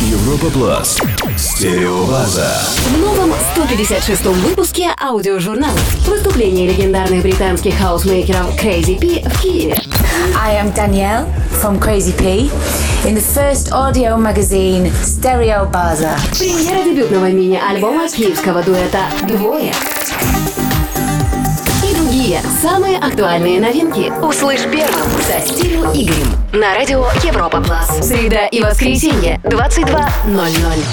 Европа Плюс. Стереобаза. В новом 156-м выпуске аудиожурнала выступление легендарных британских хаусмейкеров Crazy P в Киеве. I am Danielle from Crazy P in the first audio magazine Stereo Baza. Премьера дебютного мини-альбома киевского дуэта «Двое». Самые актуальные новинки услышь первым со Стилю Игорем на радио Европа Плюс. Среда и воскресенье 22.00.